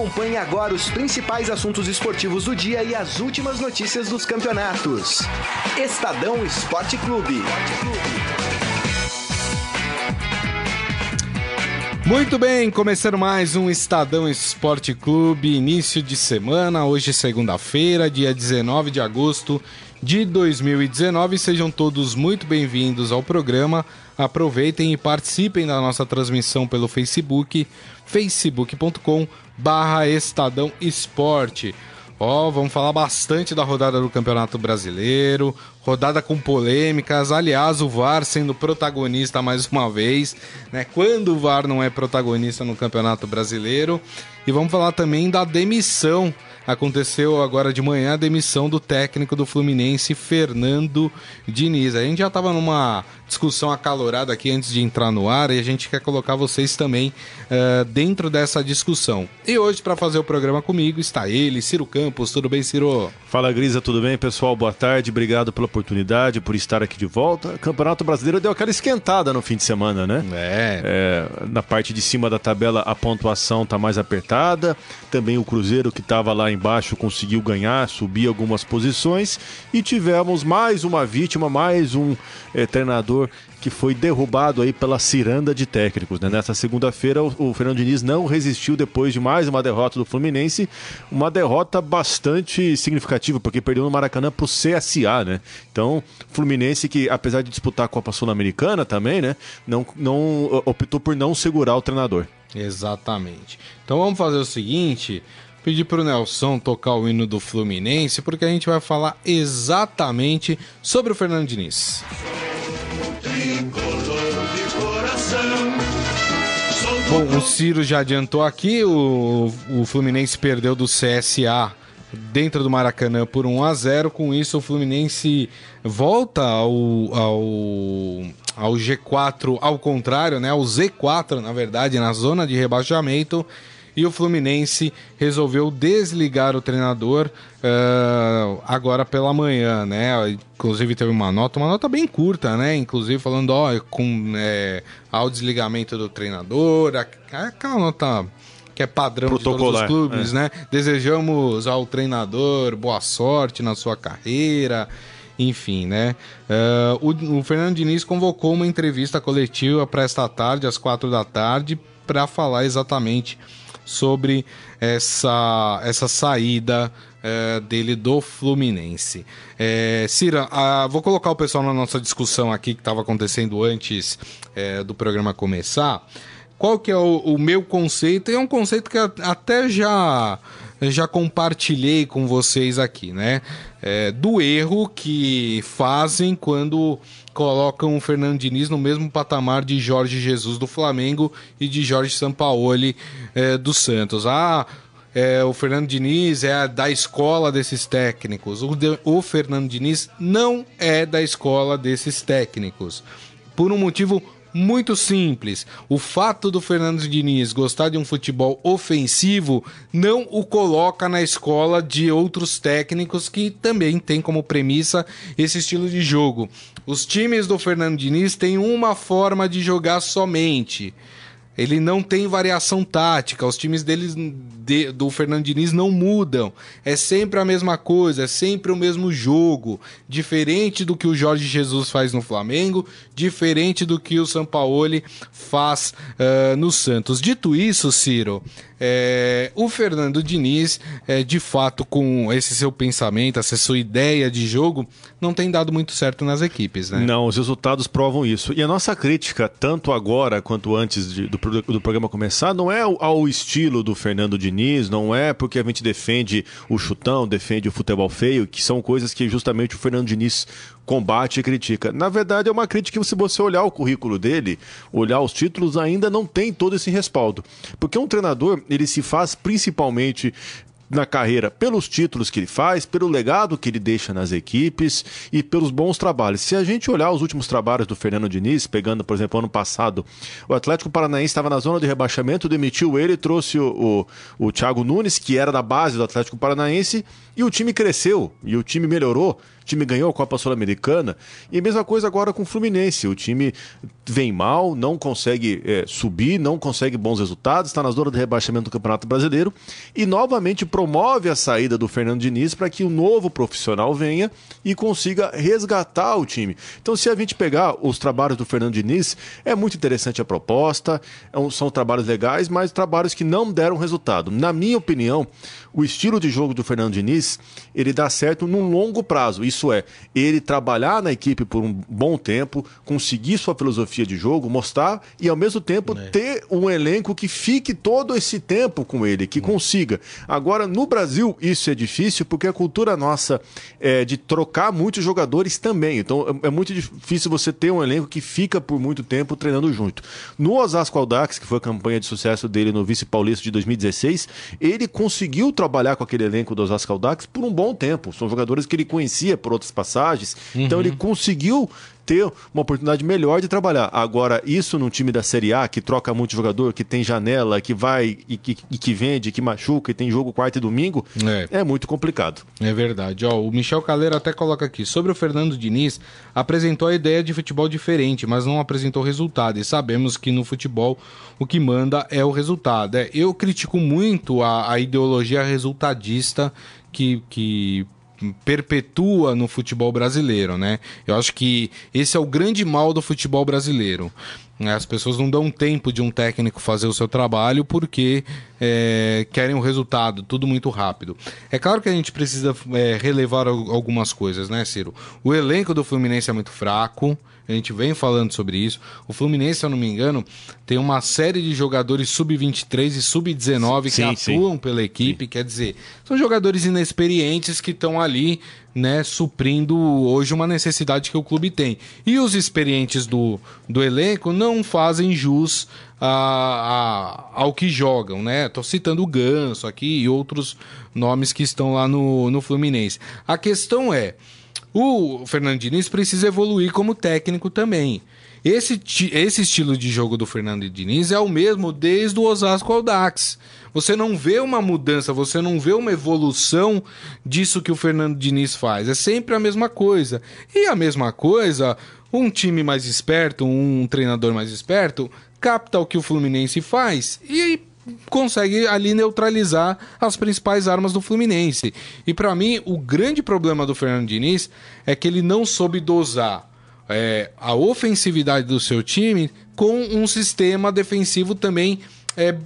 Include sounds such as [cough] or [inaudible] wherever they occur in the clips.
Acompanhe agora os principais assuntos esportivos do dia e as últimas notícias dos campeonatos. Estadão Esporte Clube. Muito bem, começando mais um Estadão Esporte Clube, início de semana, hoje segunda-feira, dia 19 de agosto de 2019. Sejam todos muito bem-vindos ao programa. Aproveitem e participem da nossa transmissão pelo Facebook, facebook.com barra Estadão Esporte. Ó, oh, vamos falar bastante da rodada do Campeonato Brasileiro, rodada com polêmicas, aliás, o VAR sendo protagonista mais uma vez, né? Quando o VAR não é protagonista no Campeonato Brasileiro. E vamos falar também da demissão aconteceu agora de manhã a demissão do técnico do Fluminense, Fernando Diniz. A gente já estava numa discussão acalorada aqui antes de entrar no ar e a gente quer colocar vocês também uh, dentro dessa discussão. E hoje, para fazer o programa comigo, está ele, Ciro Campos. Tudo bem, Ciro? Fala, Grisa, tudo bem, pessoal? Boa tarde, obrigado pela oportunidade, por estar aqui de volta. O Campeonato Brasileiro deu aquela esquentada no fim de semana, né? É. é na parte de cima da tabela, a pontuação está mais apertada. Também o Cruzeiro, que estava lá embaixo, conseguiu ganhar, subir algumas posições. E tivemos mais uma vítima, mais um é, treinador jogador que foi derrubado aí pela ciranda de técnicos. Né? Nessa segunda-feira, o, o Fernando Diniz não resistiu depois de mais uma derrota do Fluminense, uma derrota bastante significativa, porque perdeu no Maracanã para o CSA, né? Então, Fluminense que, apesar de disputar a Copa Sul-Americana também, né, não, não optou por não segurar o treinador. Exatamente. Então vamos fazer o seguinte, pedir para o Nelson tocar o hino do Fluminense, porque a gente vai falar exatamente sobre o Fernando Diniz. Bom, o Ciro já adiantou aqui, o, o Fluminense perdeu do CSA dentro do Maracanã por 1 a 0 Com isso, o Fluminense volta ao, ao, ao G4, ao contrário, né? Ao Z4, na verdade, na zona de rebaixamento e o Fluminense resolveu desligar o treinador uh, agora pela manhã, né? Inclusive teve uma nota, uma nota bem curta, né? Inclusive falando, ó, com é, ao desligamento do treinador, aquela nota que é padrão de todos os clubes, é. né? Desejamos ao treinador boa sorte na sua carreira enfim, né? Uh, o, o, Fernando Diniz convocou uma entrevista coletiva para esta tarde, às quatro da tarde, para falar exatamente sobre essa, essa saída é, dele do Fluminense. É, Cira, a, vou colocar o pessoal na nossa discussão aqui que estava acontecendo antes é, do programa começar. Qual que é o, o meu conceito? É um conceito que até já já compartilhei com vocês aqui, né? É, do erro que fazem quando colocam o Fernando Diniz no mesmo patamar de Jorge Jesus do Flamengo e de Jorge Sampaoli é, do Santos. Ah, é, o Fernando Diniz é da escola desses técnicos. O, de, o Fernando Diniz não é da escola desses técnicos. Por um motivo muito simples. O fato do Fernando Diniz gostar de um futebol ofensivo não o coloca na escola de outros técnicos que também têm como premissa esse estilo de jogo. Os times do Fernando Diniz têm uma forma de jogar somente. Ele não tem variação tática, os times deles de, do Fernando Diniz não mudam. É sempre a mesma coisa, é sempre o mesmo jogo. Diferente do que o Jorge Jesus faz no Flamengo, diferente do que o Sampaoli faz uh, no Santos. Dito isso, Ciro, é, o Fernando Diniz, é, de fato, com esse seu pensamento, essa sua ideia de jogo, não tem dado muito certo nas equipes, né? Não, os resultados provam isso. E a nossa crítica, tanto agora quanto antes de, do, do programa começar, não é ao estilo do Fernando Diniz, não é porque a gente defende o chutão, defende o futebol feio, que são coisas que justamente o Fernando Diniz combate e critica. Na verdade, é uma crítica que, se você olhar o currículo dele, olhar os títulos, ainda não tem todo esse respaldo. Porque um treinador, ele se faz principalmente na carreira pelos títulos que ele faz, pelo legado que ele deixa nas equipes e pelos bons trabalhos. Se a gente olhar os últimos trabalhos do Fernando Diniz, pegando, por exemplo, ano passado, o Atlético Paranaense estava na zona de rebaixamento, demitiu ele, trouxe o, o, o Thiago Nunes, que era da base do Atlético Paranaense, e o time cresceu, e o time melhorou time ganhou a Copa Sul-Americana. E a mesma coisa agora com o Fluminense. O time vem mal, não consegue é, subir, não consegue bons resultados, está nas zonas de rebaixamento do Campeonato Brasileiro e novamente promove a saída do Fernando Diniz para que o novo profissional venha e consiga resgatar o time. Então, se a gente pegar os trabalhos do Fernando Diniz, é muito interessante a proposta, é são trabalhos legais, mas trabalhos que não deram resultado. Na minha opinião, o estilo de jogo do Fernando Diniz, ele dá certo num longo prazo. Isso é, ele trabalhar na equipe por um bom tempo, conseguir sua filosofia de jogo, mostrar e ao mesmo tempo é. ter um elenco que fique todo esse tempo com ele, que consiga. Agora, no Brasil, isso é difícil porque a cultura nossa é de trocar muitos jogadores também. Então, é, é muito difícil você ter um elenco que fica por muito tempo treinando junto. No Osasco Aldax, que foi a campanha de sucesso dele no Vice Paulista de 2016, ele conseguiu trabalhar com aquele elenco do Osasco Aldax por um bom tempo. São jogadores que ele conhecia por outras passagens. Uhum. Então ele conseguiu ter uma oportunidade melhor de trabalhar. Agora, isso num time da Série A, que troca muito jogador, que tem janela, que vai e que, e que vende, que machuca, e tem jogo quarta e domingo, é, é muito complicado. É verdade. Ó, o Michel Caleiro até coloca aqui, sobre o Fernando Diniz, apresentou a ideia de futebol diferente, mas não apresentou resultado. E sabemos que no futebol o que manda é o resultado. É, eu critico muito a, a ideologia resultadista que, que perpetua no futebol brasileiro, né? Eu acho que esse é o grande mal do futebol brasileiro. As pessoas não dão tempo de um técnico fazer o seu trabalho porque é, querem o resultado, tudo muito rápido. É claro que a gente precisa é, relevar algumas coisas, né, Ciro? O elenco do Fluminense é muito fraco, a gente vem falando sobre isso. O Fluminense, se eu não me engano, tem uma série de jogadores sub-23 e sub-19 que atuam sim. pela equipe. Sim. Quer dizer, são jogadores inexperientes que estão ali, né, suprindo hoje uma necessidade que o clube tem. E os experientes do, do elenco não fazem jus a, a, ao que jogam, né? Tô citando o Ganso aqui e outros nomes que estão lá no, no Fluminense. A questão é o Fernando Diniz precisa evoluir como técnico também. Esse, esse estilo de jogo do Fernando Diniz é o mesmo desde o Osasco ao Dax. Você não vê uma mudança, você não vê uma evolução disso que o Fernando Diniz faz. É sempre a mesma coisa. E a mesma coisa, um time mais esperto, um treinador mais esperto, capta o que o Fluminense faz e consegue ali neutralizar as principais armas do Fluminense. E para mim, o grande problema do Fernando Diniz é que ele não soube dosar é, a ofensividade do seu time com um sistema defensivo também é,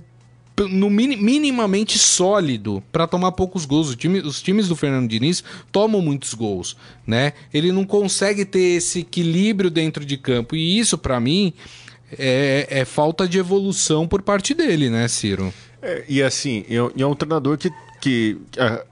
no minimamente sólido para tomar poucos gols. Time, os times do Fernando Diniz tomam muitos gols, né? Ele não consegue ter esse equilíbrio dentro de campo e isso para mim é, é, falta de evolução por parte dele, né, Ciro? É, e assim, é, é um treinador que, que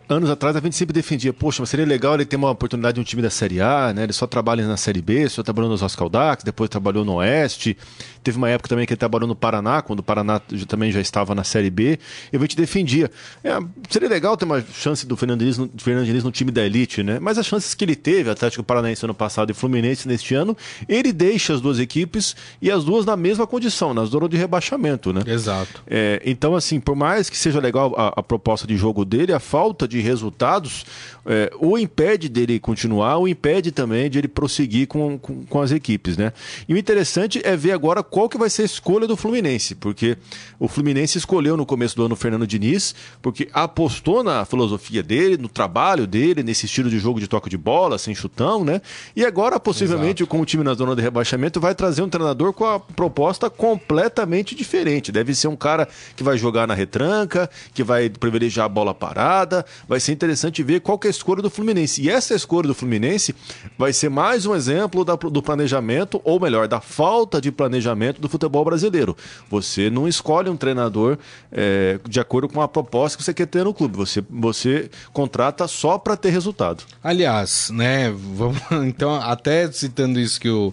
anos atrás a gente sempre defendia, poxa, mas seria legal ele ter uma oportunidade de um time da Série A, né? Ele só trabalha na Série B, só trabalhou nos Oscaldax, depois trabalhou no Oeste. Teve uma época também que ele trabalhou no Paraná, quando o Paraná também já estava na Série B. E a gente defendia. É, seria legal ter uma chance do Fernando Diniz, no, Fernando Diniz no time da elite, né? Mas as chances que ele teve, Atlético Paranaense ano passado e Fluminense neste ano, ele deixa as duas equipes e as duas na mesma condição, nas zonas de rebaixamento, né? Exato. É, então, assim, por mais que seja legal a, a proposta de jogo dele, a falta de resultados é, o impede dele continuar, o impede também de ele prosseguir com, com, com, as equipes, né? E o interessante é ver agora qual que vai ser a escolha do Fluminense, porque o Fluminense escolheu no começo do ano o Fernando Diniz, porque apostou na filosofia dele, no trabalho dele, nesse estilo de jogo de toque de bola, sem chutão, né? E agora, possivelmente, Exato. com o time na zona de rebaixamento, vai trazer um treinador com a proposta completamente diferente. Deve ser um cara que vai jogar na retranca, que vai privilegiar a bola parada, vai ser interessante ver qual que é a escolha do Fluminense. E essa escolha do Fluminense vai ser mais um exemplo da, do planejamento, ou melhor, da falta de planejamento do futebol brasileiro. Você não escolhe um treinador é, de acordo com a proposta que você quer ter no clube. Você, você contrata só para ter resultado. Aliás, né, vamos, [laughs] então, até citando isso que o,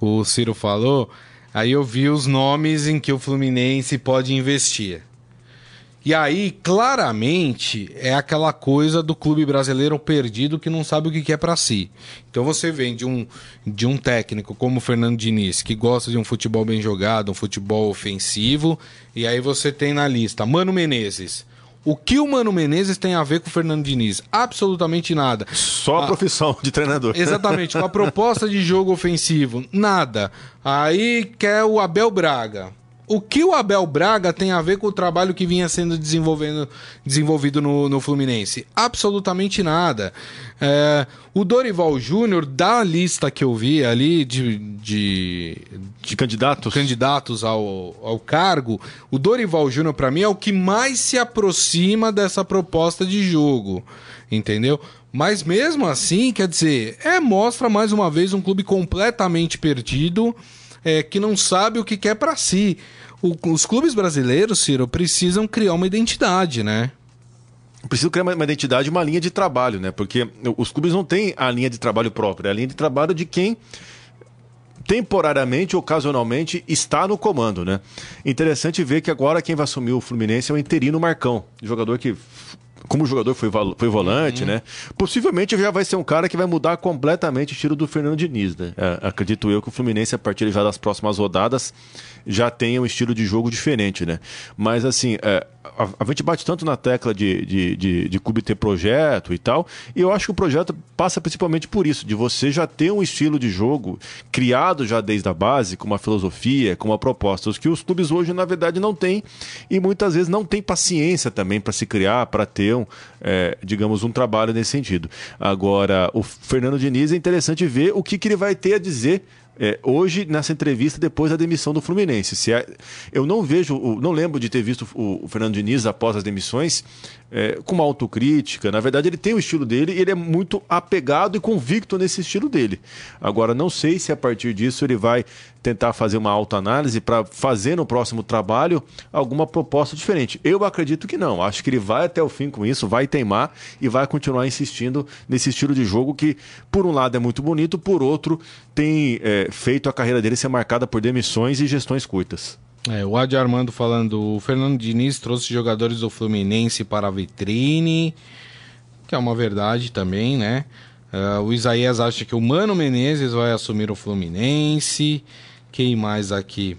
o Ciro falou, aí eu vi os nomes em que o Fluminense pode investir. E aí, claramente, é aquela coisa do clube brasileiro perdido que não sabe o que é para si. Então você vem de um, de um técnico como o Fernando Diniz, que gosta de um futebol bem jogado, um futebol ofensivo, e aí você tem na lista Mano Menezes, O que o Mano Menezes tem a ver com o Fernando Diniz? Absolutamente nada. Só a, a profissão de treinador. Exatamente, com a proposta de jogo ofensivo, nada. Aí quer o Abel Braga. O que o Abel Braga tem a ver com o trabalho que vinha sendo desenvolvido no, no Fluminense? Absolutamente nada. É, o Dorival Júnior, da lista que eu vi ali de, de, de candidatos, candidatos ao, ao cargo, o Dorival Júnior, para mim, é o que mais se aproxima dessa proposta de jogo. Entendeu? Mas mesmo assim, quer dizer, é mostra mais uma vez um clube completamente perdido é, que não sabe o que quer para si. O, os clubes brasileiros, Ciro, precisam criar uma identidade, né? Precisam criar uma, uma identidade, uma linha de trabalho, né? Porque os clubes não têm a linha de trabalho própria, é a linha de trabalho de quem temporariamente, ocasionalmente, está no comando, né? Interessante ver que agora quem vai assumir o Fluminense é o interino Marcão, jogador que como jogador foi, foi volante, uhum. né? Possivelmente já vai ser um cara que vai mudar completamente o estilo do Fernando Diniz, né? É, acredito eu que o Fluminense, a partir já das próximas rodadas, já tenha um estilo de jogo diferente, né? Mas assim, é, a, a, gente bate tanto na tecla de, de, de, de clube ter projeto e tal, e eu acho que o projeto passa principalmente por isso, de você já ter um estilo de jogo criado já desde a base, com uma filosofia, com uma proposta, os que os clubes hoje, na verdade, não têm, e muitas vezes não tem paciência também para se criar, para ter um, é, digamos, um trabalho nesse sentido. Agora, o Fernando Diniz é interessante ver o que, que ele vai ter a dizer é, hoje nessa entrevista depois da demissão do Fluminense. Se é, eu não vejo, não lembro de ter visto o, o Fernando Diniz após as demissões é, com uma autocrítica. Na verdade, ele tem o estilo dele e ele é muito apegado e convicto nesse estilo dele. Agora, não sei se a partir disso ele vai tentar fazer uma autoanálise para fazer no próximo trabalho alguma proposta diferente. Eu acredito que não. Acho que ele vai até o fim com isso, vai teimar e vai continuar insistindo nesse estilo de jogo que, por um lado, é muito bonito, por outro, tem é, feito a carreira dele ser marcada por demissões e gestões curtas. É, o Adi Armando falando, o Fernando Diniz trouxe jogadores do Fluminense para a vitrine, que é uma verdade também, né? Uh, o Isaías acha que o Mano Menezes vai assumir o Fluminense. Quem mais aqui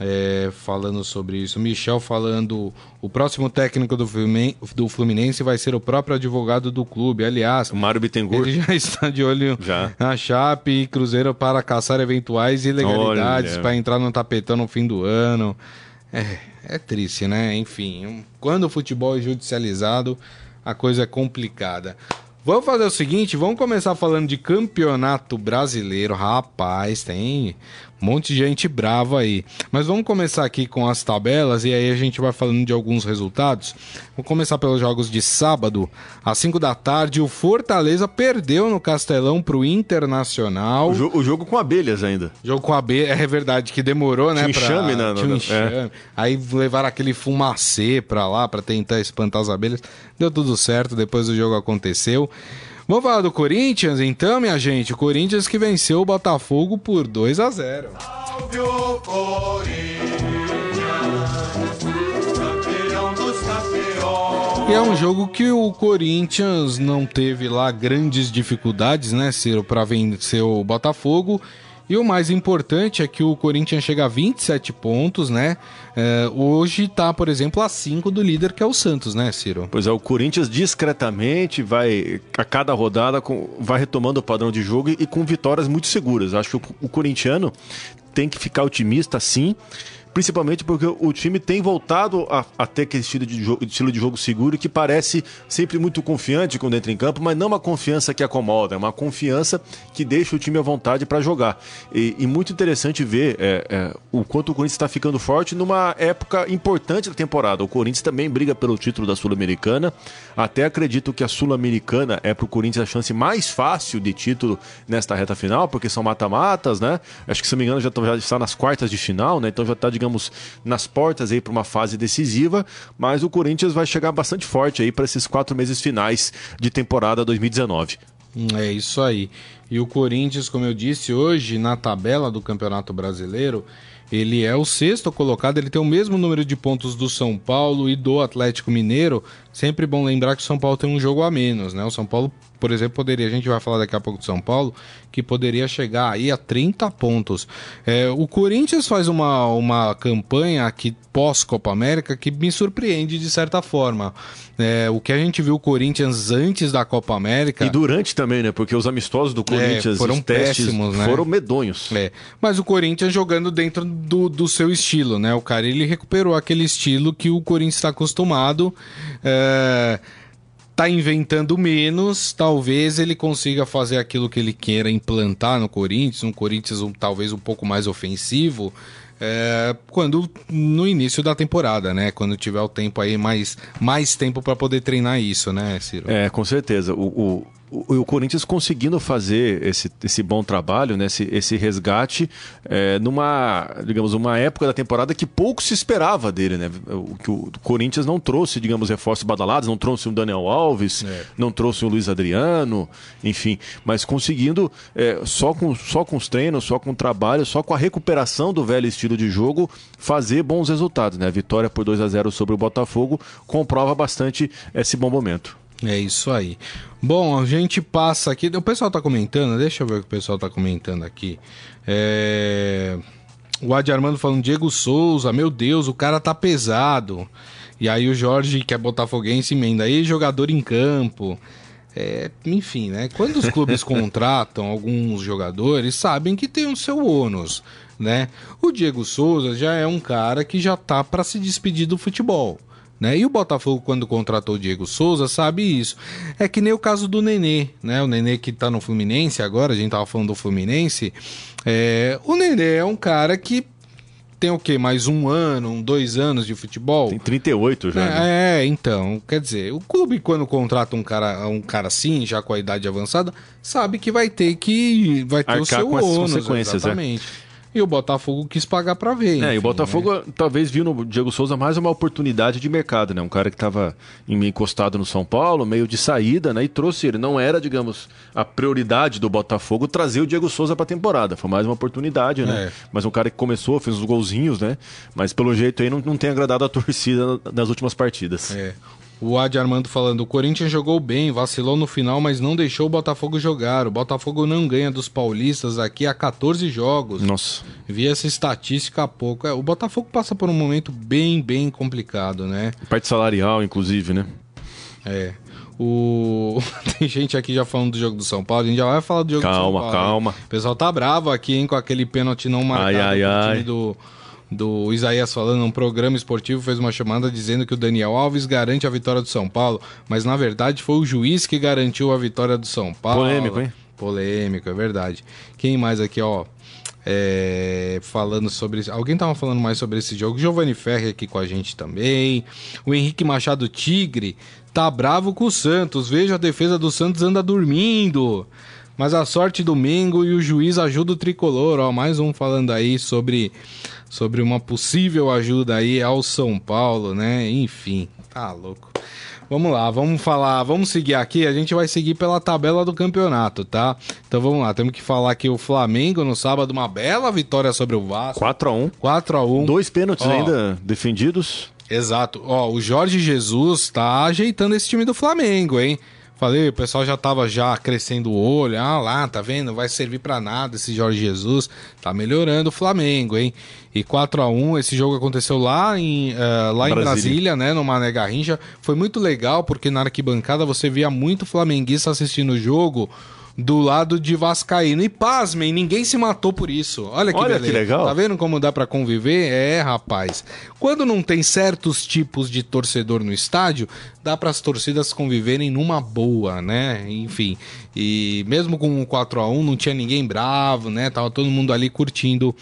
é, falando sobre isso? Michel falando. O próximo técnico do Fluminense, vai ser o próprio advogado do clube. Aliás, o Mário Bittencourt. Ele já [laughs] está de olho já. na Chape e Cruzeiro para caçar eventuais ilegalidades para entrar no tapetão no fim do ano. É, é triste, né? Enfim, quando o futebol é judicializado, a coisa é complicada. Vamos fazer o seguinte, vamos começar falando de campeonato brasileiro. Rapaz, tem um monte de gente brava aí. Mas vamos começar aqui com as tabelas e aí a gente vai falando de alguns resultados. Vou começar pelos jogos de sábado. Às 5 da tarde, o Fortaleza perdeu no Castelão pro Internacional. O, jo o jogo com abelhas ainda. Jogo com abelhas, é verdade que demorou, né? Tinha enxame, pra... né? Tinha enxame. É. Aí levaram aquele fumacê pra lá pra tentar espantar as abelhas. Deu tudo certo, depois o jogo aconteceu. Vamos falar do Corinthians então, minha gente? O Corinthians que venceu o Botafogo por 2 a 0. Salve o Corinthians, campeão dos campeões. E é um jogo que o Corinthians não teve lá grandes dificuldades, né, Ciro, para vencer o Botafogo. E o mais importante é que o Corinthians chega a 27 pontos, né? É, hoje está, por exemplo, a 5 do líder, que é o Santos, né, Ciro? Pois é, o Corinthians discretamente vai, a cada rodada, vai retomando o padrão de jogo e com vitórias muito seguras. Acho que o, o corintiano tem que ficar otimista, sim principalmente porque o time tem voltado a, a ter aquele estilo de, jogo, estilo de jogo seguro que parece sempre muito confiante quando entra em campo, mas não uma confiança que acomoda, é uma confiança que deixa o time à vontade para jogar. E, e, muito interessante ver é, é, o quanto o Corinthians está ficando forte numa época importante da temporada. O Corinthians também briga pelo título da Sul-Americana. Até acredito que a Sul-Americana é para o Corinthians a chance mais fácil de título nesta reta final, porque são mata-matas, né? Acho que se não me engano já, já está nas quartas de final, né? Então já está, digamos, digamos, nas portas aí para uma fase decisiva, mas o Corinthians vai chegar bastante forte aí para esses quatro meses finais de temporada 2019. É isso aí. E o Corinthians, como eu disse hoje, na tabela do Campeonato Brasileiro, ele é o sexto colocado, ele tem o mesmo número de pontos do São Paulo e do Atlético Mineiro, sempre bom lembrar que o São Paulo tem um jogo a menos, né? O São Paulo, por exemplo, poderia, a gente vai falar daqui a pouco do São Paulo, que poderia chegar aí a 30 pontos. É, o Corinthians faz uma, uma campanha aqui pós-Copa América que me surpreende de certa forma. É, o que a gente viu o Corinthians antes da Copa América. E durante também, né? Porque os amistosos do Corinthians é, foram péssimos, né? foram medonhos. É. Mas o Corinthians jogando dentro do, do seu estilo, né? O cara ele recuperou aquele estilo que o Corinthians está acostumado. É tá inventando menos, talvez ele consiga fazer aquilo que ele queira implantar no Corinthians, um Corinthians um, talvez um pouco mais ofensivo, é, quando no início da temporada, né? Quando tiver o tempo aí mais mais tempo para poder treinar isso, né, Ciro? É, com certeza. O, o, o, o, Corinthians conseguindo fazer esse, esse bom trabalho, né, esse, esse resgate, é, numa, digamos, uma época da temporada que pouco se esperava dele, né? O, que o Corinthians não trouxe, digamos, reforços badalados, não trouxe um Daniel Alves, é. não trouxe um Luiz Adriano, enfim, mas conseguindo é, só, com, só com os treinos, só com o trabalho, só com a recuperação do velho estilo de jogo, fazer bons resultados, né? A vitória por 2 a 0 sobre o Botafogo comprova bastante esse bom momento. É isso aí. Bom, a gente passa aqui. O pessoal tá comentando, deixa eu ver o que o pessoal tá comentando aqui. É... O Adi Armando falando, Diego Souza, meu Deus, o cara tá pesado. E aí o Jorge, que é botafoguense, emenda aí, jogador em campo. É, enfim, né? Quando os clubes [laughs] contratam alguns jogadores, sabem que tem o seu ônus, né? O Diego Souza já é um cara que já tá para se despedir do futebol. Né? E o Botafogo, quando contratou o Diego Souza, sabe isso. É que nem o caso do Nenê, né? O Nenê que tá no Fluminense agora, a gente tava falando do Fluminense. É... O Nenê é um cara que tem o quê? Mais um ano, um, dois anos de futebol? Tem 38 já. É, né? é, então, quer dizer, o clube quando contrata um cara, um cara assim, já com a idade avançada, sabe que vai ter que vai ter Arcar o seu com ônus, consequências, é. exatamente. É. E o Botafogo quis pagar para ver. Enfim, é, e o Botafogo né? talvez viu no Diego Souza mais uma oportunidade de mercado, né? Um cara que estava encostado no São Paulo, meio de saída, né? E trouxe ele. Não era, digamos, a prioridade do Botafogo trazer o Diego Souza para a temporada. Foi mais uma oportunidade, né? É. Mas um cara que começou, fez uns golzinhos, né? Mas pelo jeito aí não, não tem agradado a torcida nas últimas partidas. É. O Adi Armando falando: o Corinthians jogou bem, vacilou no final, mas não deixou o Botafogo jogar. O Botafogo não ganha dos paulistas aqui há 14 jogos. Nossa. Vi essa estatística há pouco. É, o Botafogo passa por um momento bem, bem complicado, né? Parte salarial, inclusive, né? É. O... [laughs] Tem gente aqui já falando do jogo do São Paulo, a gente já vai falar do jogo calma, do São Paulo. Calma, calma. O pessoal tá bravo aqui, hein, com aquele pênalti não marcado ai, ai, ai. time do do Isaías falando, um programa esportivo fez uma chamada dizendo que o Daniel Alves garante a vitória do São Paulo, mas na verdade foi o juiz que garantiu a vitória do São Paulo. Polêmico, hein? Polêmico, é verdade. Quem mais aqui, ó? É, falando sobre. Alguém tava falando mais sobre esse jogo. Giovanni Ferri aqui com a gente também. O Henrique Machado Tigre tá bravo com o Santos. Veja a defesa do Santos anda dormindo. Mas a sorte do Mengo e o juiz ajuda o tricolor. Ó, mais um falando aí sobre sobre uma possível ajuda aí ao São Paulo, né? Enfim, tá louco. Vamos lá, vamos falar, vamos seguir aqui. A gente vai seguir pela tabela do campeonato, tá? Então vamos lá, temos que falar que o Flamengo no sábado, uma bela vitória sobre o Vasco. 4x1. 4x1. Dois pênaltis Ó, ainda defendidos. Exato. Ó, o Jorge Jesus tá ajeitando esse time do Flamengo, hein? Falei, o pessoal já tava já crescendo o olho. Ah lá, tá vendo? Não vai servir para nada esse Jorge Jesus. Tá melhorando o Flamengo, hein? E 4 a 1 esse jogo aconteceu lá em, uh, lá Brasília. em Brasília, né? No Mané Garrincha. Foi muito legal, porque na arquibancada você via muito flamenguista assistindo o jogo do lado de Vascaíno. E pasmem, ninguém se matou por isso. Olha que Olha beleza. que legal. Tá vendo como dá para conviver? É, rapaz. Quando não tem certos tipos de torcedor no estádio, dá para as torcidas conviverem numa boa, né? Enfim. E mesmo com o 4 a 1 não tinha ninguém bravo, né? Tava todo mundo ali curtindo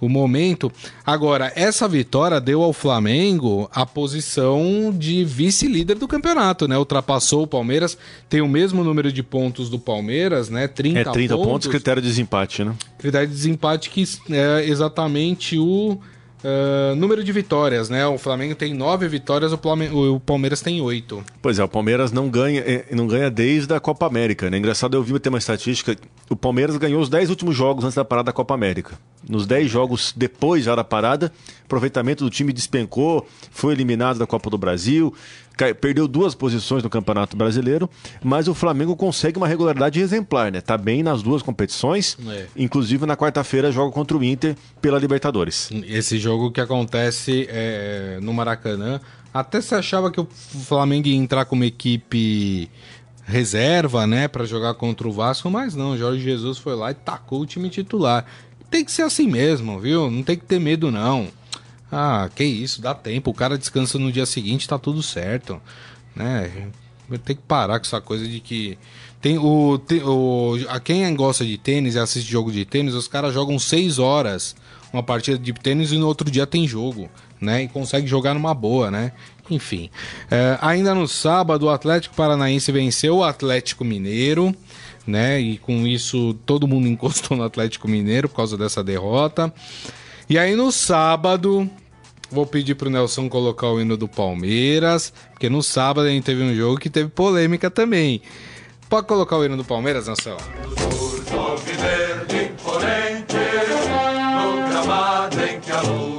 o momento. Agora, essa vitória deu ao Flamengo a posição de vice-líder do campeonato, né? Ultrapassou o Palmeiras, tem o mesmo número de pontos do Palmeiras, né? 30, é 30 pontos. pontos, critério de desempate, né? Critério de desempate que é exatamente o Uh, número de vitórias, né? O Flamengo tem nove vitórias, o, Palmeiras tem oito. Pois é, o Palmeiras não ganha, eh, não ganha desde a Copa América, né? Engraçado, eu vi ter uma estatística. O Palmeiras ganhou os dez últimos jogos antes da parada da Copa América. Nos dez jogos depois já da parada, aproveitamento do time despencou, foi eliminado da Copa do Brasil, perdeu duas posições no Campeonato Brasileiro, mas o Flamengo consegue uma regularidade exemplar, né? Tá bem nas duas competições, é. inclusive na quarta-feira joga contra o Inter pela Libertadores. Esse jogo que acontece é, no Maracanã, até se achava que o Flamengo ia entrar como equipe reserva, né, para jogar contra o Vasco, mas não, Jorge Jesus foi lá e tacou o time titular. Tem que ser assim mesmo, viu? Não tem que ter medo não. Ah, que isso, dá tempo. O cara descansa no dia seguinte, tá tudo certo. Né? Tem que parar com essa coisa de que. Tem o, tem, o. A quem gosta de tênis e assiste jogo de tênis, os caras jogam 6 horas uma partida de tênis e no outro dia tem jogo, né? E consegue jogar numa boa, né? Enfim. É, ainda no sábado, o Atlético Paranaense venceu o Atlético Mineiro, né? E com isso todo mundo [laughs] encostou no Atlético Mineiro por causa dessa derrota. E aí no sábado, vou pedir pro Nelson colocar o hino do Palmeiras, porque no sábado a gente teve um jogo que teve polêmica também. Pode colocar o hino do Palmeiras, Nelson?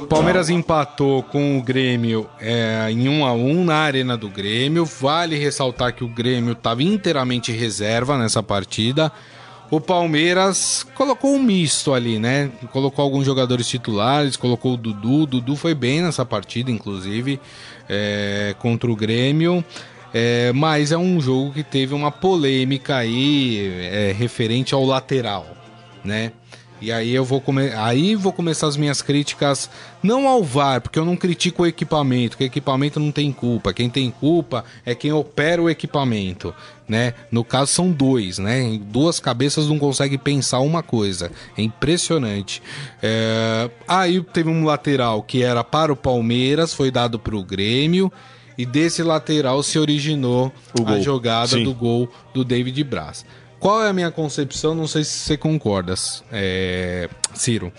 Palmeiras empatou com o Grêmio é, em 1 a 1 na arena do Grêmio. Vale ressaltar que o Grêmio estava inteiramente reserva nessa partida o Palmeiras colocou um misto ali, né? Colocou alguns jogadores titulares, colocou o Dudu. O Dudu foi bem nessa partida, inclusive, é, contra o Grêmio. É, mas é um jogo que teve uma polêmica aí é, referente ao lateral, né? E aí eu vou come... aí vou começar as minhas críticas não ao VAR, porque eu não critico o equipamento, que o equipamento não tem culpa. Quem tem culpa é quem opera o equipamento, né? No caso são dois, né? Duas cabeças não conseguem pensar uma coisa. É impressionante. É... Aí teve um lateral que era para o Palmeiras, foi dado para o Grêmio. E desse lateral se originou a jogada Sim. do gol do David Braz. Qual é a minha concepção? Não sei se você concorda, é... Ciro.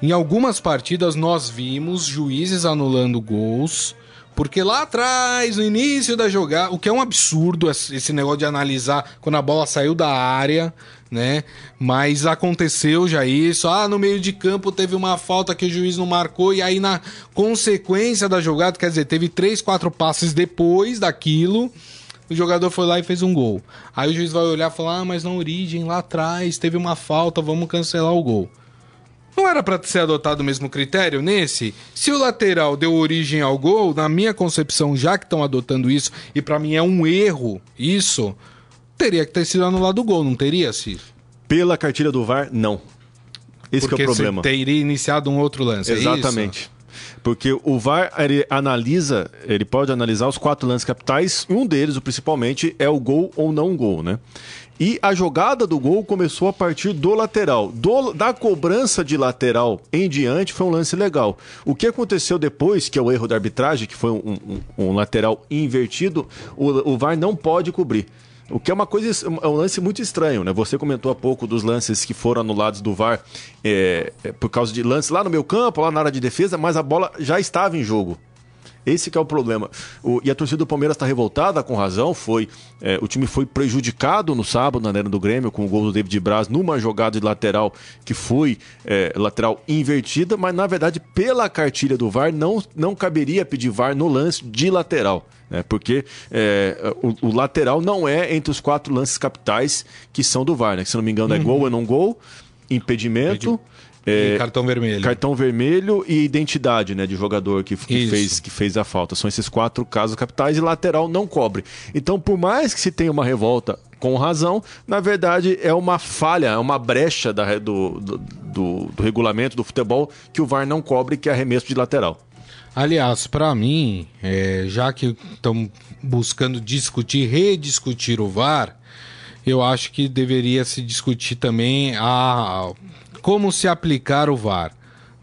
Em algumas partidas nós vimos juízes anulando gols, porque lá atrás, no início da jogada, o que é um absurdo esse negócio de analisar quando a bola saiu da área, né? Mas aconteceu já isso. Ah, no meio de campo teve uma falta que o juiz não marcou, e aí na consequência da jogada, quer dizer, teve três, quatro passes depois daquilo o jogador foi lá e fez um gol. Aí o juiz vai olhar e falar: ah, mas na origem, lá atrás, teve uma falta, vamos cancelar o gol. Não era para ser adotado o mesmo critério nesse? Se o lateral deu origem ao gol, na minha concepção, já que estão adotando isso, e para mim é um erro isso, teria que ter sido anulado o gol, não teria, Ciro? Pela cartilha do VAR, não. Esse é o problema. teria iniciado um outro lance. É Exatamente. É porque o VAR ele analisa, ele pode analisar os quatro lances capitais, um deles, o principalmente, é o gol ou não gol, né? E a jogada do gol começou a partir do lateral. Do, da cobrança de lateral em diante foi um lance legal. O que aconteceu depois, que é o erro da arbitragem, que foi um, um, um lateral invertido, o, o VAR não pode cobrir. O que é uma coisa, é um lance muito estranho, né? Você comentou há pouco dos lances que foram anulados do VAR é, por causa de lances lá no meu campo, lá na área de defesa, mas a bola já estava em jogo. Esse é o problema. O, e a torcida do Palmeiras está revoltada, com razão. Foi é, O time foi prejudicado no sábado na arena do Grêmio com o gol do David Braz numa jogada de lateral que foi é, lateral invertida, mas na verdade, pela cartilha do VAR, não, não caberia pedir VAR no lance de lateral. Né? Porque é, o, o, lateral não é entre os quatro lances capitais que são do VAR. Né? Que, se não me engano, é uhum. gol ou não gol, impedimento. Impedi é, cartão vermelho. Cartão vermelho e identidade né, de jogador que, que fez, que fez a falta. São esses quatro casos capitais e lateral não cobre. Então, por mais que se tenha uma revolta com razão, na verdade é uma falha, é uma brecha da, do, do, do, do regulamento do futebol que o VAR não cobre, que é arremesso de lateral. Aliás, para mim, é, já que estão buscando discutir, rediscutir o VAR, eu acho que deveria se discutir também a como se aplicar o VAR,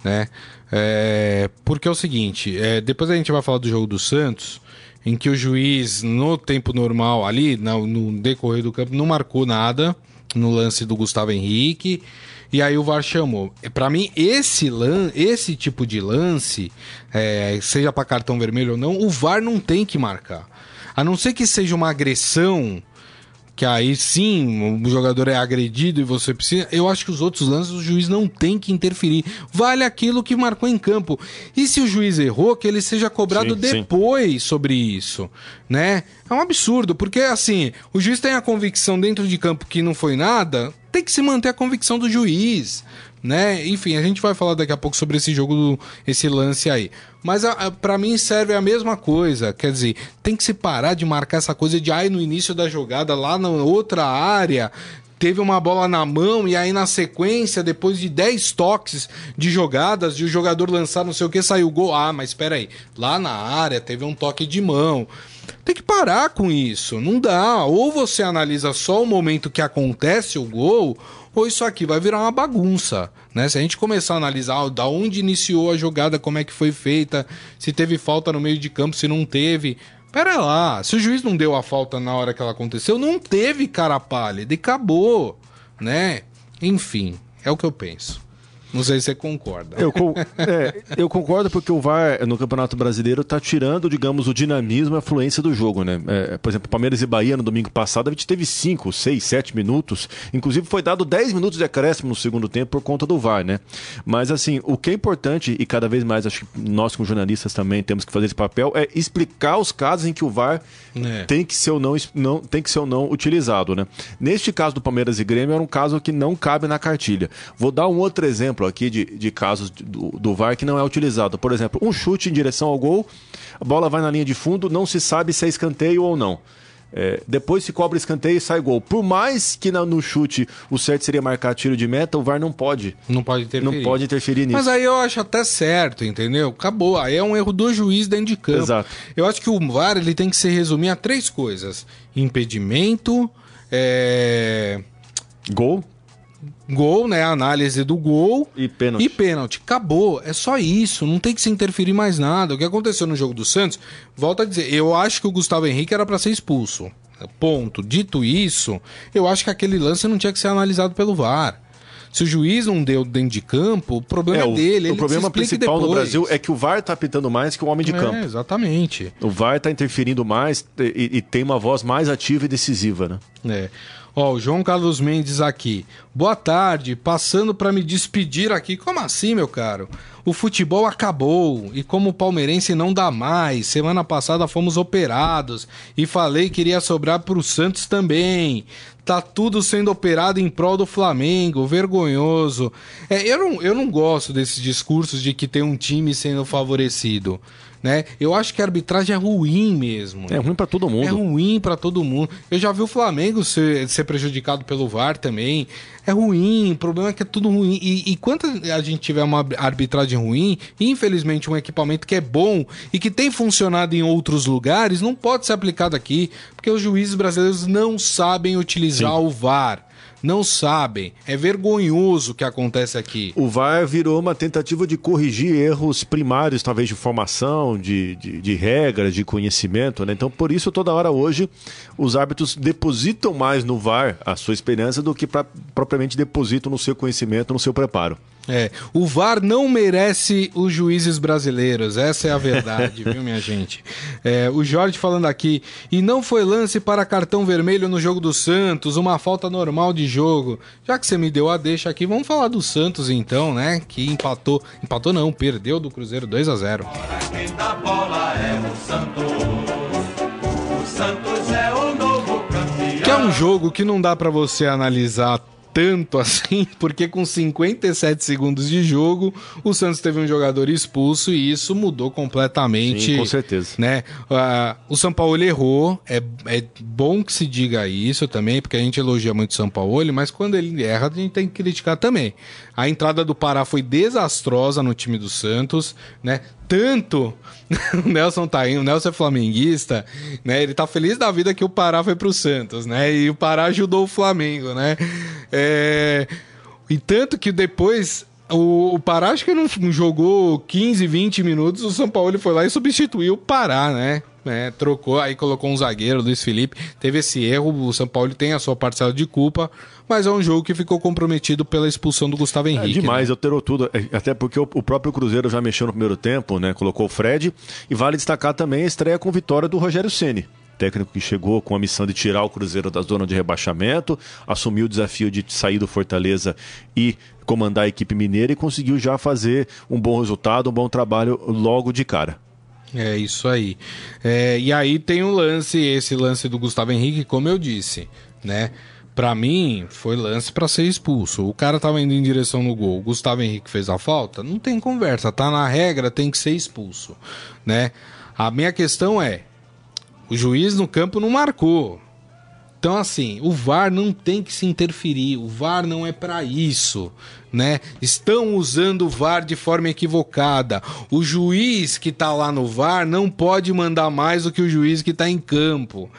né? É, porque é o seguinte, é, depois a gente vai falar do jogo do Santos, em que o juiz, no tempo normal, ali, no, no decorrer do campo, não marcou nada no lance do Gustavo Henrique. E aí o VAR chamou. Para mim, esse, esse tipo de lance, é, seja para cartão vermelho ou não, o VAR não tem que marcar. A não ser que seja uma agressão que aí sim o jogador é agredido e você precisa. Eu acho que os outros lances o juiz não tem que interferir. Vale aquilo que marcou em campo. E se o juiz errou, que ele seja cobrado sim, depois sim. sobre isso, né? É um absurdo, porque assim, o juiz tem a convicção dentro de campo que não foi nada, tem que se manter a convicção do juiz né? Enfim, a gente vai falar daqui a pouco sobre esse jogo, esse lance aí. Mas para mim serve a mesma coisa, quer dizer, tem que se parar de marcar essa coisa de ai no início da jogada lá na outra área teve uma bola na mão e aí na sequência, depois de 10 toques de jogadas, de o jogador lançar não sei o que, saiu o gol. Ah, mas espera aí, lá na área teve um toque de mão. Tem que parar com isso, não dá. Ou você analisa só o momento que acontece o gol, ou isso aqui vai virar uma bagunça, né? Se a gente começar a analisar da onde iniciou a jogada, como é que foi feita, se teve falta no meio de campo, se não teve, Pera lá, se o juiz não deu a falta na hora que ela aconteceu, não teve cara pálida e acabou, né? Enfim, é o que eu penso. Não sei se você concorda. Eu, é, eu concordo porque o VAR no Campeonato Brasileiro está tirando, digamos, o dinamismo e a fluência do jogo, né? É, por exemplo, Palmeiras e Bahia no domingo passado, a gente teve 5, 6, 7 minutos. Inclusive foi dado 10 minutos de acréscimo no segundo tempo por conta do VAR, né? Mas assim, o que é importante, e cada vez mais acho que nós como jornalistas também temos que fazer esse papel, é explicar os casos em que o VAR é. tem que ser ou não, não, tem que ser ou não utilizado, né? Neste caso do Palmeiras e Grêmio, era um caso que não cabe na cartilha. Vou dar um outro exemplo exemplo aqui de, de casos do, do VAR que não é utilizado. Por exemplo, um chute em direção ao gol, a bola vai na linha de fundo, não se sabe se é escanteio ou não. É, depois se cobra escanteio e sai gol. Por mais que na, no chute o certo seria marcar tiro de meta, o VAR não pode. Não pode interferir. Não pode interferir nisso. Mas aí eu acho até certo, entendeu? Acabou. Aí é um erro do juiz dentro de campo. Exato. Eu acho que o VAR ele tem que se resumir a três coisas: impedimento, é... gol Gol, né? Análise do gol. E pênalti. E pênalti. Acabou. É só isso. Não tem que se interferir mais nada. O que aconteceu no jogo do Santos, volta a dizer, eu acho que o Gustavo Henrique era para ser expulso. Ponto. Dito isso, eu acho que aquele lance não tinha que ser analisado pelo VAR. Se o juiz não deu dentro de campo, o problema é, o, é dele. O problema principal depois. no Brasil é que o VAR está apitando mais que o homem de é, campo. Exatamente. O VAR está interferindo mais e, e, tem uma voz mais ativa e decisiva, né? É. Ó, o João Carlos Mendes aqui. Boa tarde, passando para me despedir aqui. Como assim, meu caro? O futebol acabou e como palmeirense não dá mais. Semana passada fomos operados e falei que iria sobrar pro Santos também. Tá tudo sendo operado em prol do Flamengo, vergonhoso. É, eu não, eu não gosto desses discursos de que tem um time sendo favorecido né? Eu acho que a arbitragem é ruim mesmo. É ruim para todo mundo. É ruim para todo mundo. Eu já vi o Flamengo ser, ser prejudicado pelo VAR também. É ruim, o problema é que é tudo ruim. E, e quando a gente tiver uma arbitragem ruim, infelizmente um equipamento que é bom e que tem funcionado em outros lugares, não pode ser aplicado aqui, porque os juízes brasileiros não sabem utilizar Sim. o VAR não sabem. É vergonhoso o que acontece aqui. O VAR virou uma tentativa de corrigir erros primários, talvez de formação, de, de, de regras, de conhecimento. Né? Então, por isso, toda hora hoje, os árbitros depositam mais no VAR a sua experiência do que pra, propriamente depositam no seu conhecimento, no seu preparo. É, o VAR não merece os juízes brasileiros, essa é a verdade, [laughs] viu, minha gente? É, o Jorge falando aqui, e não foi lance para cartão vermelho no jogo do Santos, uma falta normal de jogo. Já que você me deu a deixa aqui, vamos falar do Santos então, né? Que empatou, empatou não, perdeu do Cruzeiro 2 a 0 Que é um jogo que não dá para você analisar tanto assim, [laughs] porque com 57 segundos de jogo, o Santos teve um jogador expulso e isso mudou completamente. Sim, com certeza. Né? Uh, o São Paulo errou, é, é bom que se diga isso também, porque a gente elogia muito o São Paulo, mas quando ele erra, a gente tem que criticar também. A entrada do Pará foi desastrosa no time do Santos, né? Tanto [laughs] o Nelson tá aí, o Nelson é flamenguista, né? Ele tá feliz da vida que o Pará foi pro Santos, né? E o Pará ajudou o Flamengo, né? É... E tanto que depois o, o Pará acho que não jogou 15, 20 minutos, o São Paulo foi lá e substituiu o Pará, né? É, trocou, aí colocou um zagueiro, Luiz Felipe. Teve esse erro, o São Paulo tem a sua parcela de culpa, mas é um jogo que ficou comprometido pela expulsão do Gustavo É Henrique. demais, né? alterou tudo. É, Até porque o, o próprio Cruzeiro já mexeu no primeiro tempo, né? Colocou o Fred. E vale destacar também a estreia com vitória do Rogério Ceni técnico que chegou com a missão de tirar o Cruzeiro da zona de rebaixamento, assumiu o desafio de sair do Fortaleza e comandar a equipe mineira e conseguiu já fazer um bom resultado, um bom trabalho logo de cara. É isso aí. É, e aí tem o lance, esse lance do Gustavo Henrique, como eu disse, né? Pra mim, foi lance pra ser expulso. O cara tava indo em direção no gol. O Gustavo Henrique fez a falta. Não tem conversa. Tá na regra, tem que ser expulso, né? A minha questão é: o juiz no campo não marcou. Então, assim, o VAR não tem que se interferir, o VAR não é para isso, né? Estão usando o VAR de forma equivocada. O juiz que tá lá no VAR não pode mandar mais do que o juiz que tá em campo,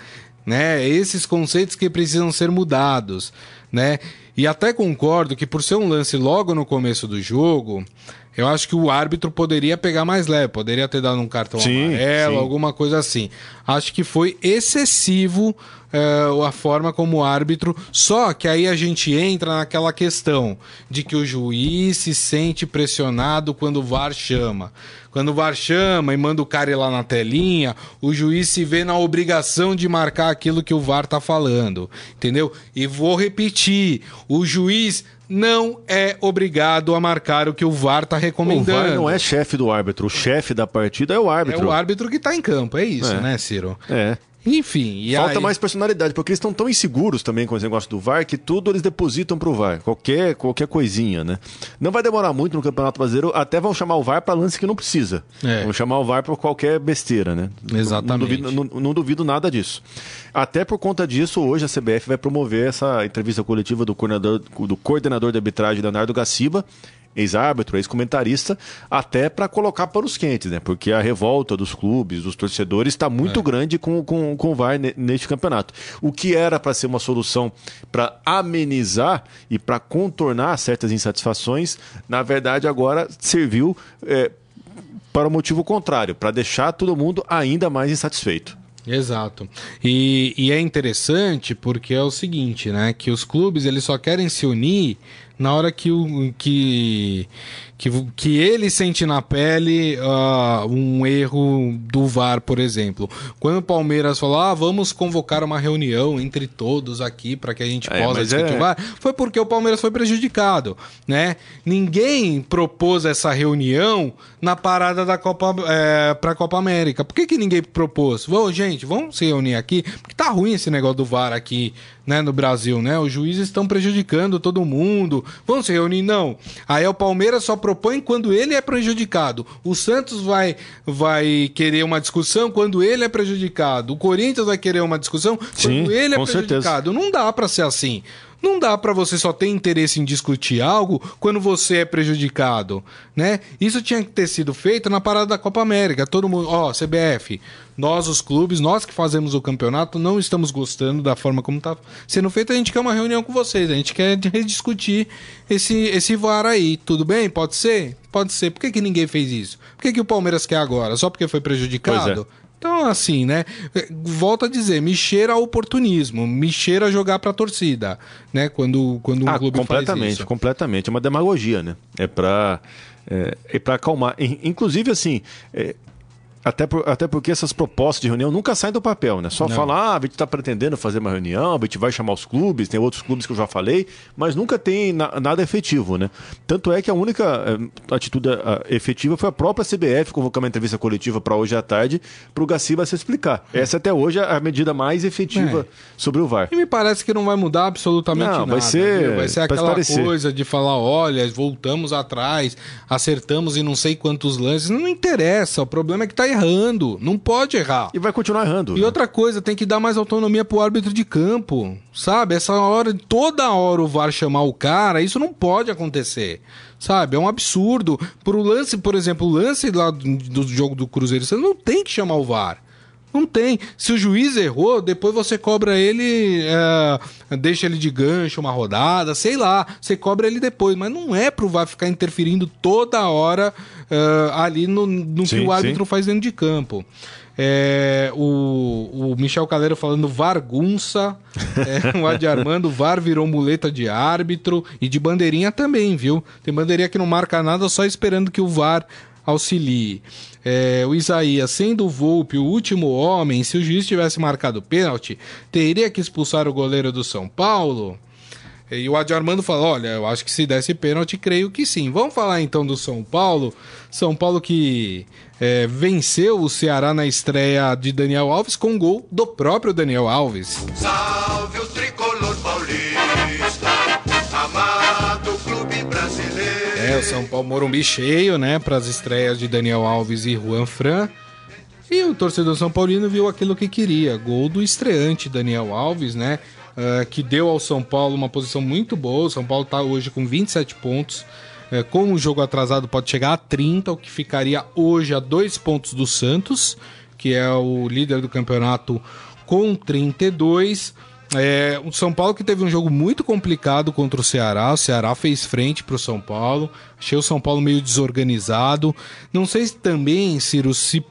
né? Esses conceitos que precisam ser mudados, né? E até concordo que por ser um lance logo no começo do jogo, eu acho que o árbitro poderia pegar mais leve, poderia ter dado um cartão Sim, amarelo, sim. alguma coisa assim. Acho que foi excessivo eh, a forma como o árbitro. Só que aí a gente entra naquela questão de que o juiz se sente pressionado quando o VAR chama. Quando o VAR chama e manda o cara ir lá na telinha, o juiz se vê na obrigação de marcar aquilo que o VAR tá falando. Entendeu? E vou repetir: o juiz não é obrigado a marcar o que o VAR tá O recomendando. VAR não é chefe do árbitro, o chefe da partida é o É árbitro. o árbitro que tá em campo, é isso, É. né, Ciro? É. Enfim, e Falta aí... mais personalidade, porque eles estão tão inseguros também com esse negócio do VAR que tudo eles depositam pro VAR, qualquer, qualquer coisinha, né? Não vai demorar muito no Campeonato Brasileiro, até vão chamar o VAR para lance que não precisa. É. Vão chamar o VAR por qualquer besteira, né? Exatamente. Não duvido, não- não duvido nada disso. Até por conta disso, hoje a CBF vai promover essa entrevista coletiva do coordenador, do coordenador de arbitragem, Leonardo Gaciba, ex-árbitro, ex-comentarista, até para colocar para os quentes, né? Porque a revolta dos clubes, dos torcedores, está muito É. grande com, com, com o VAR ne- neste campeonato. O que era para ser uma solução para amenizar e para contornar certas insatisfações, na verdade agora serviu é, para o motivo contrário, para deixar todo mundo ainda mais insatisfeito. Exato. E, e é interessante porque é o seguinte, né? Que os clubes eles só querem se unir na hora que o que que, que ele sente na pele ah, um erro do VAR, por exemplo. Quando o Palmeiras falou, ah, vamos convocar uma reunião entre todos aqui para que a gente É, possa discutir é- o VAR, foi porque o Palmeiras foi prejudicado, né? Ninguém propôs essa reunião na parada da Copa é, para a Copa América. Por que, que ninguém propôs? Vamos, gente, vamos se reunir aqui, porque tá ruim esse negócio do VAR aqui, né, no Brasil, né? Os juízes estão prejudicando todo mundo. Vamos se reunir não. Aí o Palmeiras só propõe quando ele é prejudicado. O Santos vai vai querer uma discussão quando ele é prejudicado. O Corinthians vai querer uma discussão Sim, quando ele é prejudicado. certeza. Não dá pra ser assim. Não dá pra você só ter interesse em discutir algo quando você é prejudicado, né? Isso tinha que ter sido feito na parada da Copa América. Todo mundo, ó, CBF, nós os clubes, nós que fazemos o campeonato, não estamos gostando da forma como tá sendo feito. A gente quer uma reunião com vocês, a gente quer rediscutir esse esse VAR aí. Tudo bem? Pode ser? Pode ser. Por que, que ninguém fez isso? Por que, que o Palmeiras quer agora? Só porque foi prejudicado? Então, assim, né? Volto a dizer, me cheira a oportunismo, me cheira a jogar pra torcida, né? Quando, quando um ah, clube faz completamente, isso. completamente. É uma demagogia, né? É para é, é para acalmar. In- Inclusive, assim, é, até, por- até porque essas propostas de reunião nunca saem do papel, né? Só falar, ah, a gente está pretendendo fazer uma reunião, a gente vai chamar os clubes, tem outros clubes que eu já falei, mas nunca tem na- nada efetivo, né? Tanto é que a única eh, atitude ah, efetiva foi a própria CBF convocar uma entrevista coletiva para hoje à tarde para o Gaciba se explicar. Essa até hoje é a medida mais efetiva É. sobre o VAR. E me parece que não vai mudar absolutamente Não, nada. vai ser viu? vai ser aquela esclarecer. coisa de falar, olha, voltamos atrás, acertamos em não sei quantos lances. Não interessa, o problema é que tá errando. Não pode errar. E vai continuar errando. E né? outra coisa, tem que dar mais autonomia pro árbitro de campo, sabe? Essa hora, toda hora o VAR chamar o cara, isso não pode acontecer, sabe? É um absurdo. Pro lance, por exemplo, o lance lá do, do jogo do Cruzeiro, você não tem que chamar o VAR. Não tem. Se o juiz errou, depois você cobra ele, é, deixa ele de gancho uma rodada, sei lá. Você cobra ele depois. Mas não é pro VAR ficar interferindo toda hora é, ali no, no sim, que o árbitro sim. faz dentro de campo. É, o, o, Michel Caleiro falando Vargunça, é, [laughs] o Adi Armando, VAR virou muleta de árbitro e de bandeirinha também, viu? Tem bandeirinha que não marca nada só esperando que o VAR auxilie. É, o Isaías, sendo o Volpe o último homem, se o juiz tivesse marcado pênalti, teria que expulsar o goleiro do São Paulo? E o Adi Armando fala: olha, eu acho que se desse pênalti, creio que sim. Vamos falar então do São Paulo. São Paulo que é, venceu o Ceará na estreia de Daniel Alves com gol do próprio Daniel Alves. Salve o tricolor É, o São Paulo Morumbi cheio, né, para as estreias de Daniel Alves e Juan Fran. E o torcedor São Paulino viu aquilo que queria: gol do estreante Daniel Alves, né? Uh, que deu ao São Paulo uma posição muito boa. O São Paulo está hoje com 27 pontos. Uh, com o jogo atrasado, pode chegar a 30, o que ficaria hoje a dois pontos do Santos, que é o líder do campeonato com 32. É, o São Paulo que teve um jogo muito complicado contra o Ceará. O Ceará fez frente para o São Paulo. Achei o São Paulo meio desorganizado. Não sei se também, Ciro, se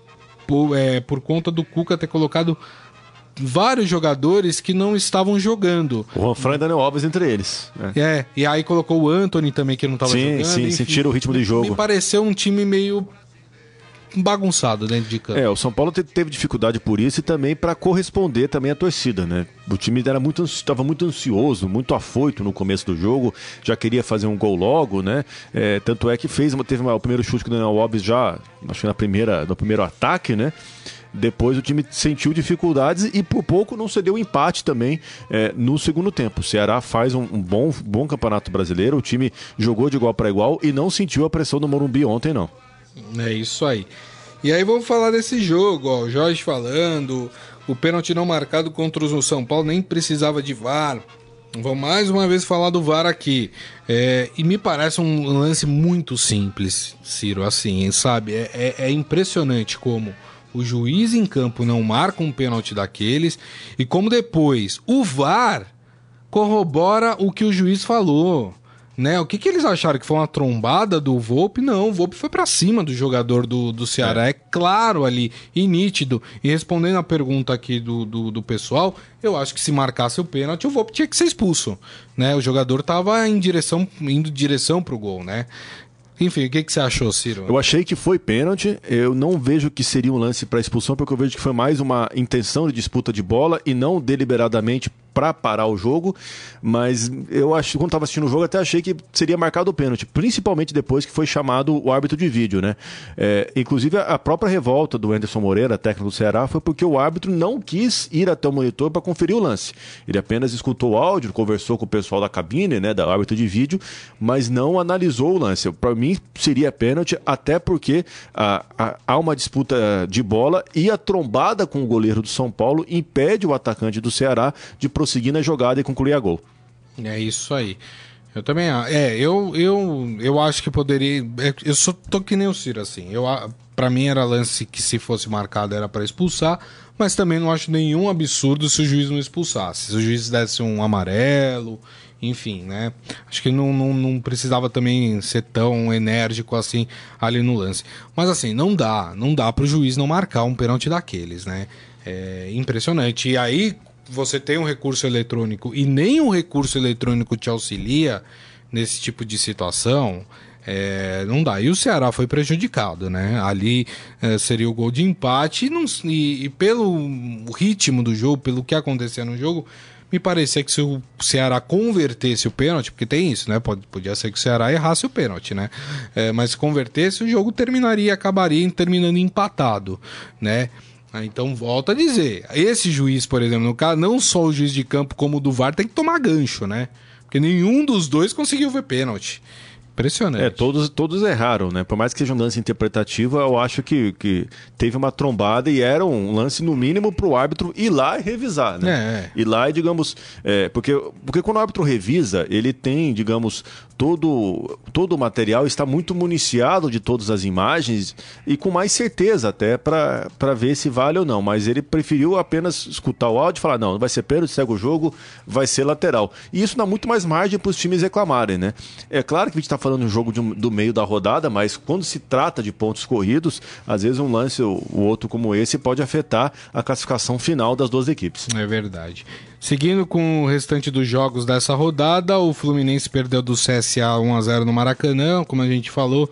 por, é, por conta do Cuca ter colocado vários jogadores que não estavam jogando. O Juan e Daniel Alves entre eles. Né? É, e aí colocou o Anthony também que não estava jogando. Sim, sim, sentiram o ritmo de jogo. Me pareceu um time meio bagunçado dentro de campo. É, o São Paulo teve dificuldade por isso e também para corresponder também à torcida, né? O time era muito estava muito ansioso, muito afoito no começo do jogo, já queria fazer um gol logo, né? É, tanto é que fez, teve uma, o primeiro chute com o Daniel Alves já, acho que na primeira, no primeiro ataque, né? Depois o time sentiu dificuldades e por pouco não cedeu empate também é, no segundo tempo. O Ceará faz um, um, bom, bom campeonato brasileiro, o time jogou de igual para igual e não sentiu a pressão do Morumbi ontem, não. É isso aí. E aí vamos falar desse jogo, ó, o Jorge falando, o pênalti não marcado contra o São Paulo nem precisava de VAR. Vou mais uma vez falar do VAR aqui. É, e me parece um lance muito simples, Ciro, assim, sabe? É, é, é impressionante como o juiz em campo não marca um pênalti daqueles e como depois o VAR corrobora o que o juiz falou. Né? O que, que eles acharam? Que foi uma trombada do Volpe? Não, o Volpe foi para cima do jogador do, do Ceará. É. é. claro ali, e nítido. E respondendo a pergunta aqui do, do, do, pessoal, eu acho que se marcasse o pênalti, o Volpe tinha que ser expulso. Né? O jogador tava em direção, indo em direção pro gol, né? Enfim, o que, que você achou, Ciro? Eu achei que foi pênalti. Eu não vejo que seria um lance para expulsão, porque eu vejo que foi mais uma intenção de disputa de bola e não deliberadamente para parar o jogo, mas eu acho quando estava assistindo o jogo até achei que seria marcado o pênalti, principalmente depois que foi chamado o árbitro de vídeo, né? É, inclusive a própria revolta do Anderson Moreira, técnico do Ceará, foi porque o árbitro não quis ir até o monitor para conferir o lance. Ele apenas escutou o áudio, conversou com o pessoal da cabine, né, da árbitro de vídeo, mas não analisou o lance. Para mim seria pênalti, até porque há uma disputa de bola e a trombada com o goleiro do São Paulo impede o atacante do Ceará de prosseguir na jogada e concluir a gol. É isso aí. Eu também é, eu, eu, eu acho que poderia. É, eu só tô que nem o Ciro, assim. Eu, para mim era lance que se fosse marcado era para expulsar, mas também não acho nenhum absurdo se o juiz não expulsasse. Se o juiz desse um amarelo, enfim, né? Acho que não, não, não precisava também ser tão enérgico assim ali no lance. Mas assim, não dá, não dá para o juiz não marcar um pênalti daqueles, né? É impressionante. E aí, você tem um recurso eletrônico e nem um recurso eletrônico te auxilia nesse tipo de situação, é, não dá. E o Ceará foi prejudicado, né? Ali é, seria o gol de empate e, não, e, e, pelo ritmo do jogo, pelo que acontecia no jogo, me parecia que se o Ceará convertesse o pênalti, porque tem isso, né? Pode, podia ser que o Ceará errasse o pênalti, né? É, mas se convertesse, o jogo terminaria, acabaria terminando empatado, né? Ah, então volta a dizer, esse juiz, por exemplo, no caso, não só o juiz de campo como o do VAR tem que tomar gancho, né? Porque nenhum dos dois conseguiu ver pênalti. Impressionante. É, todos, todos erraram, né? Por mais que seja um lance interpretativo, eu acho que, que teve uma trombada e era um lance, no mínimo, para o árbitro ir lá e revisar, né? É. Ir lá e, digamos. É, porque, porque quando o árbitro revisa, ele tem, digamos, todo, todo o material está muito municiado de todas as imagens e com mais certeza até para ver se vale ou não. Mas ele preferiu apenas escutar o áudio e falar: não, vai ser pênalti, segue o jogo, vai ser lateral. E isso dá muito mais margem para os times reclamarem, né? É claro que a gente está falando de um jogo do meio da rodada, mas quando se trata de pontos corridos, às vezes um lance ou outro como esse pode afetar a classificação final das duas equipes. É verdade. Seguindo com o restante dos jogos dessa rodada, o Fluminense perdeu do CSA 1 a 0 no Maracanã, como a gente falou.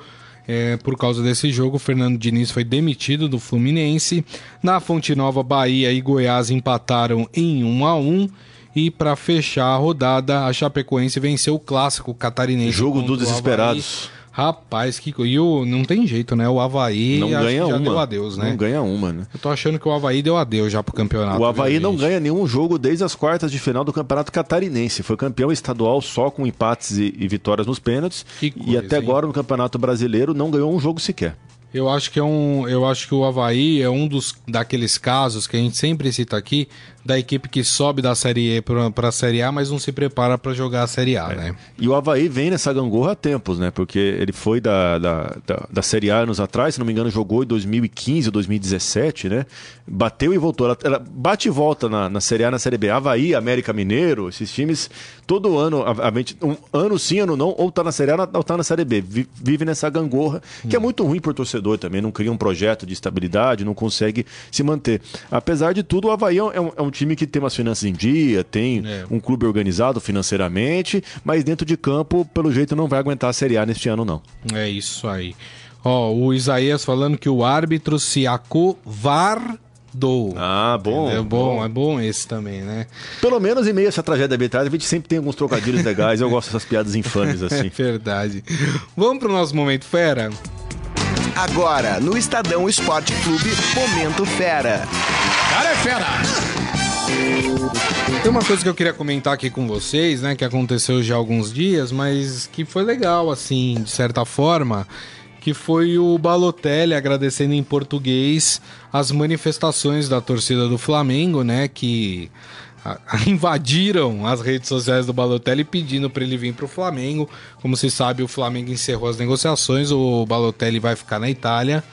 É, por causa desse jogo, o Fernando Diniz foi demitido do Fluminense. Na Fonte Nova, Bahia e Goiás empataram em 1 a 1 e para fechar a rodada, a Chapecoense venceu o clássico catarinense. Jogo dos desesperados. Rapaz, que e o, não tem jeito, né? O Havaí não ganha já uma. deu adeus, né? Não ganha uma, né? Eu tô achando que o Havaí deu adeus já pro campeonato. O Havaí viu, não ganha nenhum jogo desde as quartas de final do Campeonato Catarinense. Foi campeão estadual só com empates e, e vitórias nos pênaltis. Que e coisa, até hein? agora no Campeonato Brasileiro não ganhou um jogo sequer. Eu acho que é um, eu acho que o Havaí é um dos daqueles casos que a gente sempre cita aqui da equipe que sobe da Série E para a Série A, mas não se prepara para jogar a Série A, né? E o Havaí vem nessa gangorra há tempos, né? Porque ele foi da, da, da, da Série A anos atrás, se não me engano, jogou em 2015 ou 2017, né? Bateu e voltou. Ela, ela bate e volta na, na Série A na Série B. Havaí, América Mineiro, esses times, todo ano, a, a um ano sim, ano não, ou tá na Série A ou tá na Série B. Vi- Vive nessa gangorra, que é muito ruim por torcedor também. Não cria um projeto de estabilidade, não consegue se manter. Apesar de tudo, o Havaí é um, é um time que tem umas finanças em dia, tem É. um clube organizado financeiramente, mas dentro de campo, pelo jeito, não vai aguentar a Série A neste ano, não. É isso aí. Ó, o Isaías falando que o árbitro se acovardou. Ah, bom. é bom, é bom esse também, né? Pelo menos em meio a essa tragédia arbitrária, a gente sempre tem alguns trocadilhos legais. Eu gosto dessas piadas infames É assim. [laughs] verdade. Vamos pro nosso momento fera? Agora, no Estadão Esporte Clube, Momento Fera. Cara é fera! Tem uma coisa que eu queria comentar aqui com vocês, né, que aconteceu já há alguns dias, mas que foi legal, assim, de certa forma, que foi o Balotelli agradecendo em português as manifestações da torcida do Flamengo, né, que [laughs] invadiram as redes sociais do Balotelli pedindo para ele vir para o Flamengo. Como se sabe, o Flamengo encerrou as negociações, o Balotelli vai ficar na Itália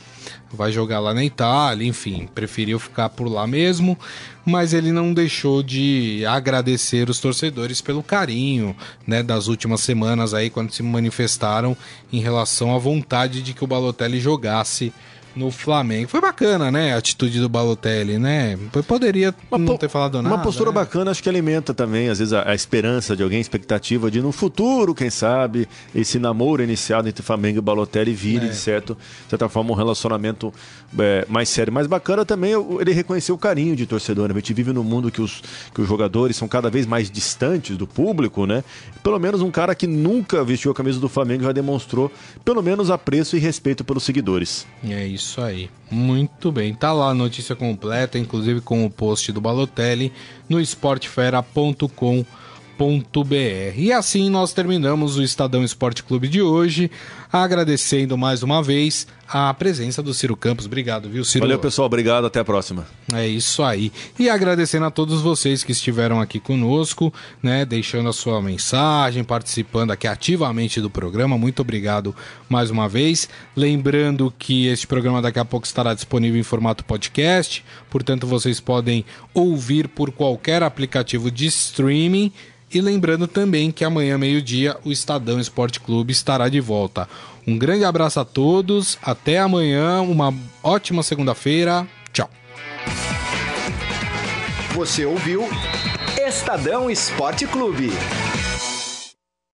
vai jogar lá na Itália, enfim, preferiu ficar por lá mesmo, mas ele não deixou de agradecer os torcedores pelo carinho, né, das últimas semanas aí quando se manifestaram em relação à vontade de que o Balotelli jogasse no Flamengo. Foi bacana, né, a atitude do Balotelli, né? Poderia não po- ter falado nada. Uma postura né? bacana, acho que alimenta também, às vezes, a, a esperança de alguém, a expectativa de no futuro, quem sabe, esse namoro iniciado entre Flamengo e Balotelli vire, É. de, certo, de certa forma, um relacionamento é, mais sério. Mas bacana também ele reconhecer o carinho de torcedor. né? A gente vive num mundo que os, que os jogadores são cada vez mais distantes do público, né? Pelo menos um cara que nunca vestiu a camisa do Flamengo já demonstrou, pelo menos, apreço e respeito pelos seguidores. É isso aí. Muito bem. Tá lá a notícia completa, inclusive com o post do Balotelli no esportefera.com.br. E assim nós terminamos o Estadão Esporte Clube de hoje, agradecendo mais uma vez a presença do Ciro Campos. Obrigado, viu, Ciro? Valeu, pessoal. Obrigado. Até a próxima. É isso aí. E agradecendo a todos vocês que estiveram aqui conosco, né, deixando a sua mensagem, participando aqui ativamente do programa. Muito obrigado mais uma vez. Lembrando que este programa daqui a pouco estará disponível em formato podcast, portanto vocês podem ouvir por qualquer aplicativo de streaming. E lembrando também que amanhã, meio-dia, o Estadão Esporte Clube estará de volta. Um grande abraço a todos, até amanhã, uma ótima segunda-feira. Tchau. Você ouviu Estadão Esporte Clube.